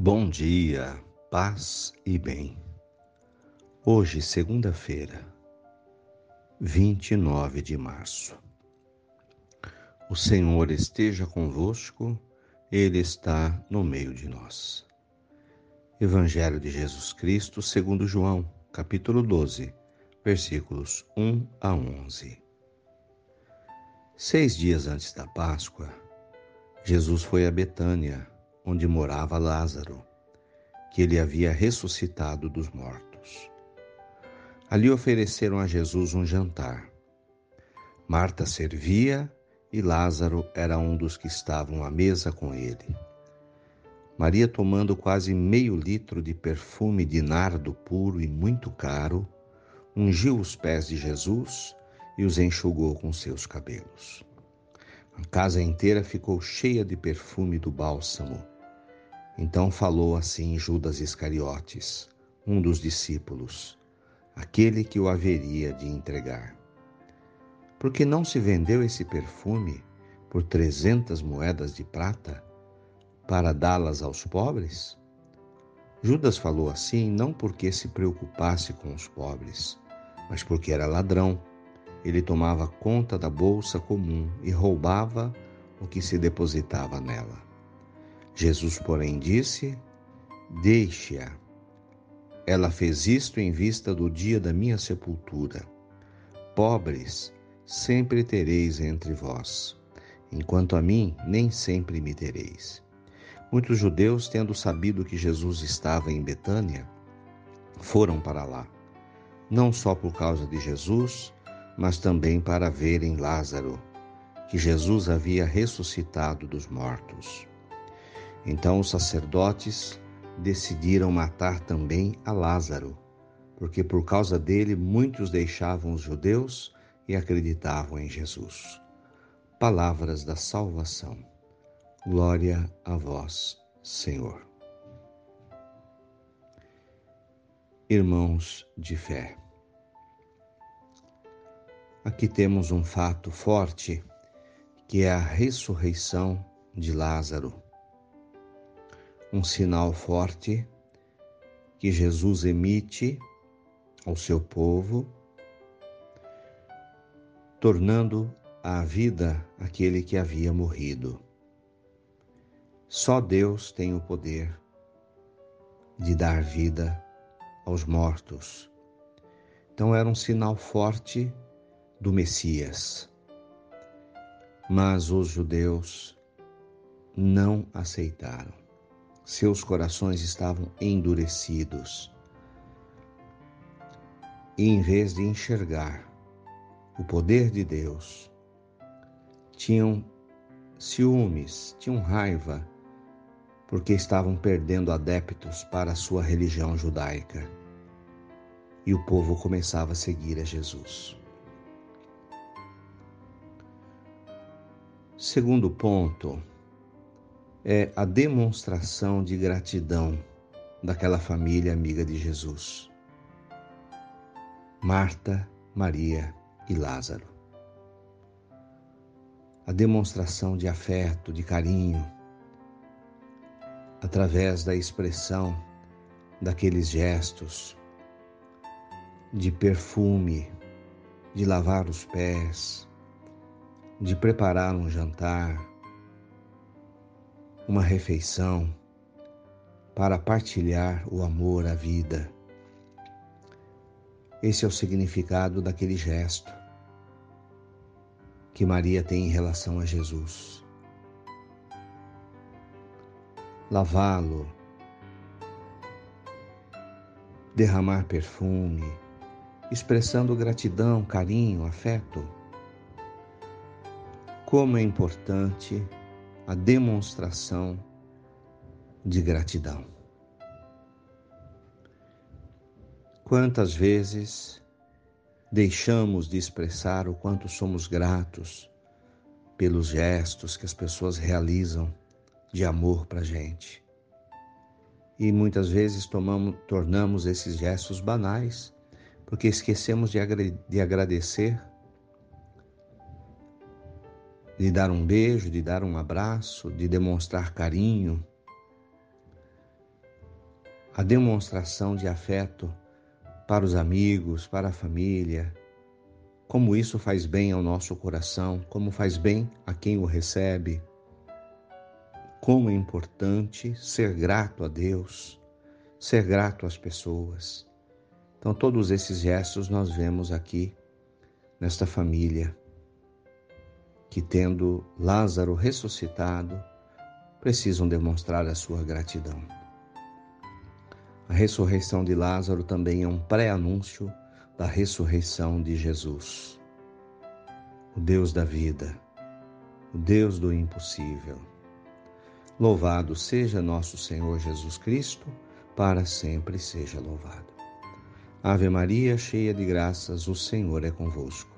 Bom dia, paz e bem. Hoje, segunda-feira, 29 de março. O Senhor esteja convosco, Ele está no meio de nós. Evangelho de Jesus Cristo, segundo João, capítulo 12, versículos 1 a 11. Seis dias antes da Páscoa, Jesus foi a Betânia, onde morava Lázaro, que ele havia ressuscitado dos mortos. Ali ofereceram a Jesus um jantar. Marta servia e Lázaro era um dos que estavam à mesa com ele. Maria, tomando quase meio litro de perfume de nardo puro e muito caro, ungiu os pés de Jesus e os enxugou com seus cabelos. A casa inteira ficou cheia de perfume do bálsamo então falou assim Judas Iscariotes, um dos discípulos, aquele que o haveria de entregar. Porque não se vendeu esse perfume por trezentas moedas de prata para dá-las aos pobres? Judas falou assim não porque se preocupasse com os pobres, mas porque era ladrão. Ele tomava conta da bolsa comum e roubava o que se depositava nela. Jesus, porém, disse: Deixe-a. Ela fez isto em vista do dia da minha sepultura. Pobres sempre tereis entre vós, enquanto a mim nem sempre me tereis. Muitos judeus, tendo sabido que Jesus estava em Betânia, foram para lá, não só por causa de Jesus, mas também para verem Lázaro, que Jesus havia ressuscitado dos mortos. Então os sacerdotes decidiram matar também a Lázaro, porque por causa dele muitos deixavam os judeus e acreditavam em Jesus. Palavras da salvação. Glória a vós, Senhor. Irmãos de fé, aqui temos um fato forte que é a ressurreição de Lázaro um sinal forte que Jesus emite ao seu povo, tornando à vida aquele que havia morrido. Só Deus tem o poder de dar vida aos mortos. Então era um sinal forte do Messias. Mas os judeus não aceitaram seus corações estavam endurecidos. E em vez de enxergar o poder de Deus, tinham ciúmes, tinham raiva, porque estavam perdendo adeptos para a sua religião judaica. E o povo começava a seguir a Jesus. Segundo ponto, é a demonstração de gratidão daquela família amiga de Jesus. Marta, Maria e Lázaro. A demonstração de afeto, de carinho, através da expressão daqueles gestos de perfume, de lavar os pés, de preparar um jantar, uma refeição para partilhar o amor à vida. Esse é o significado daquele gesto que Maria tem em relação a Jesus. Lavá-lo, derramar perfume, expressando gratidão, carinho, afeto. Como é importante a demonstração de gratidão. Quantas vezes deixamos de expressar o quanto somos gratos pelos gestos que as pessoas realizam de amor para a gente. E muitas vezes tomamos, tornamos esses gestos banais, porque esquecemos de agradecer de dar um beijo, de dar um abraço, de demonstrar carinho. a demonstração de afeto para os amigos, para a família, como isso faz bem ao nosso coração, como faz bem a quem o recebe, como é importante ser grato a Deus, ser grato às pessoas. Então, todos esses gestos nós vemos aqui nesta família que, tendo Lázaro ressuscitado, precisam demonstrar a sua gratidão. A ressurreição de Lázaro também é um pré-anúncio da ressurreição de Jesus, o Deus da vida, o Deus do impossível. Louvado seja nosso Senhor Jesus Cristo, para sempre seja louvado. Ave Maria, cheia de graças, o Senhor é convosco.